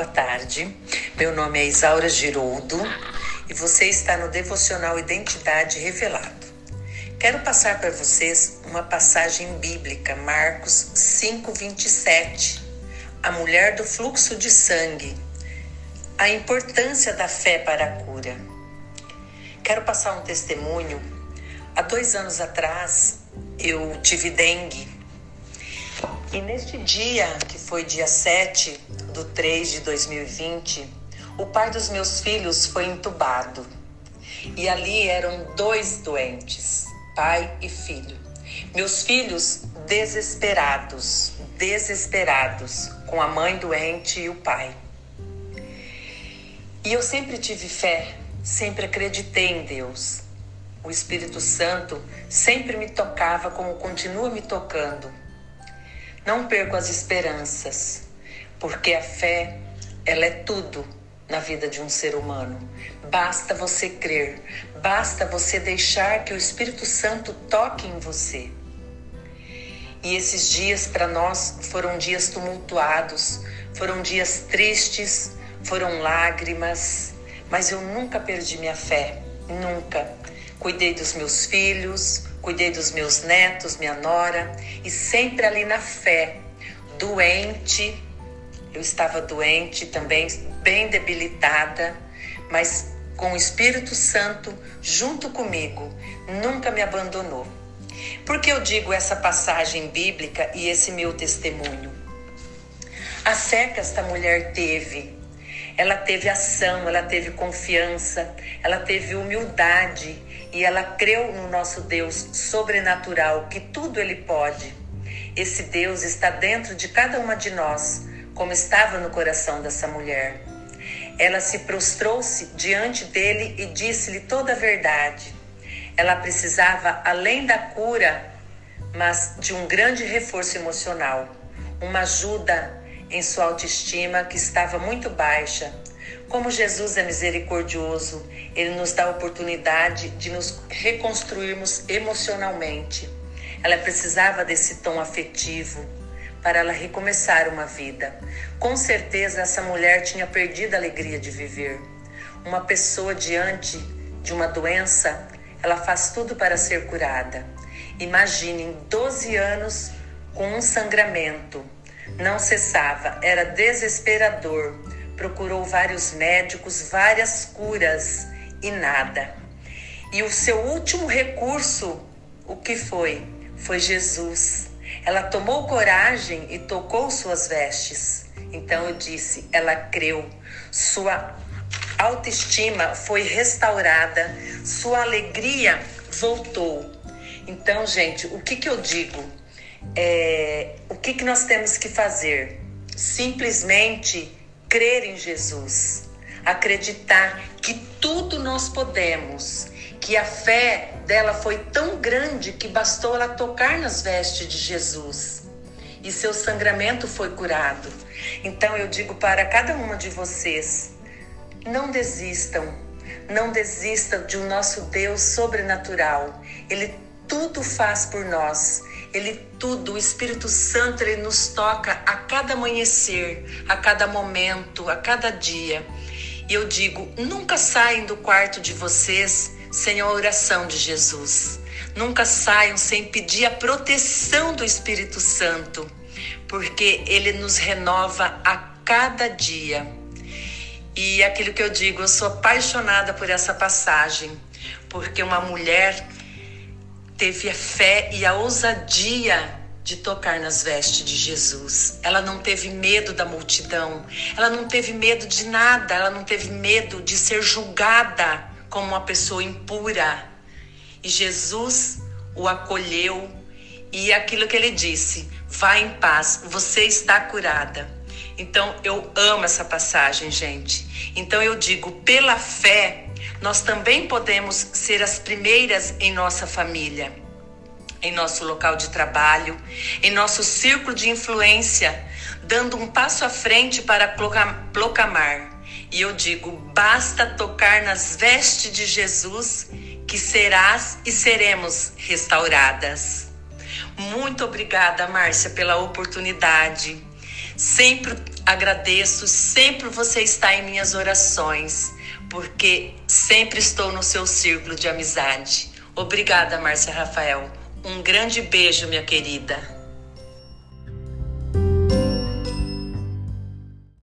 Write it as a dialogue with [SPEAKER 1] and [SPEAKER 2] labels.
[SPEAKER 1] boa tarde. Meu nome é Isaura Giroldo e você está no Devocional Identidade Revelado. Quero passar para vocês uma passagem bíblica, Marcos 5:27. A mulher do fluxo de sangue. A importância da fé para a cura. Quero passar um testemunho. Há dois anos atrás, eu tive dengue. E neste dia, que foi dia 7 do 3 de 2020, o pai dos meus filhos foi entubado. E ali eram dois doentes, pai e filho. Meus filhos desesperados, desesperados, com a mãe doente e o pai. E eu sempre tive fé, sempre acreditei em Deus. O Espírito Santo sempre me tocava como continua me tocando. Não perco as esperanças, porque a fé, ela é tudo na vida de um ser humano. Basta você crer, basta você deixar que o Espírito Santo toque em você. E esses dias para nós foram dias tumultuados, foram dias tristes, foram lágrimas, mas eu nunca perdi minha fé, nunca. Cuidei dos meus filhos, cuidei dos meus netos, minha nora, e sempre ali na fé, doente. Eu estava doente também, bem debilitada, mas com o Espírito Santo junto comigo, nunca me abandonou. Por que eu digo essa passagem bíblica e esse meu testemunho? A fé que esta mulher teve, ela teve ação, ela teve confiança, ela teve humildade e ela creu no nosso Deus sobrenatural, que tudo ele pode. Esse Deus está dentro de cada uma de nós, como estava no coração dessa mulher. Ela se prostrou-se diante dele e disse-lhe toda a verdade. Ela precisava, além da cura, mas de um grande reforço emocional, uma ajuda em sua autoestima que estava muito baixa. Como Jesus é misericordioso, ele nos dá a oportunidade de nos reconstruirmos emocionalmente. Ela precisava desse tom afetivo para ela recomeçar uma vida. Com certeza essa mulher tinha perdido a alegria de viver. Uma pessoa diante de uma doença, ela faz tudo para ser curada. Imagine 12 anos com um sangramento não cessava, era desesperador. Procurou vários médicos, várias curas e nada. E o seu último recurso, o que foi? Foi Jesus. Ela tomou coragem e tocou suas vestes. Então eu disse, ela creu. Sua autoestima foi restaurada, sua alegria voltou. Então, gente, o que, que eu digo? é, o que, que nós temos que fazer? Simplesmente crer em Jesus, acreditar que tudo nós podemos, que a fé dela foi tão grande que bastou ela tocar nas vestes de Jesus e seu sangramento foi curado. Então eu digo para cada uma de vocês: não desistam, não desistam de um nosso Deus sobrenatural. Ele tudo faz por nós. Ele tudo, o Espírito Santo, ele nos toca a cada amanhecer, a cada momento, a cada dia. E eu digo, nunca saiam do quarto de vocês sem a oração de Jesus. Nunca saiam sem pedir a proteção do Espírito Santo, porque ele nos renova a cada dia. E aquilo que eu digo, eu sou apaixonada por essa passagem, porque uma mulher teve a fé e a ousadia de tocar nas vestes de Jesus. Ela não teve medo da multidão, ela não teve medo de nada, ela não teve medo de ser julgada como uma pessoa impura. E Jesus o acolheu e aquilo que ele disse: vá em paz, você está curada. Então eu amo essa passagem, gente. Então eu digo, pela fé, nós também podemos ser as primeiras em nossa família, em nosso local de trabalho, em nosso círculo de influência, dando um passo à frente para proclamar. E eu digo: basta tocar nas vestes de Jesus, que serás e seremos restauradas. Muito obrigada, Márcia, pela oportunidade. Sempre agradeço, sempre você está em minhas orações, porque sempre estou no seu círculo de amizade. Obrigada, Márcia Rafael. Um grande beijo, minha querida.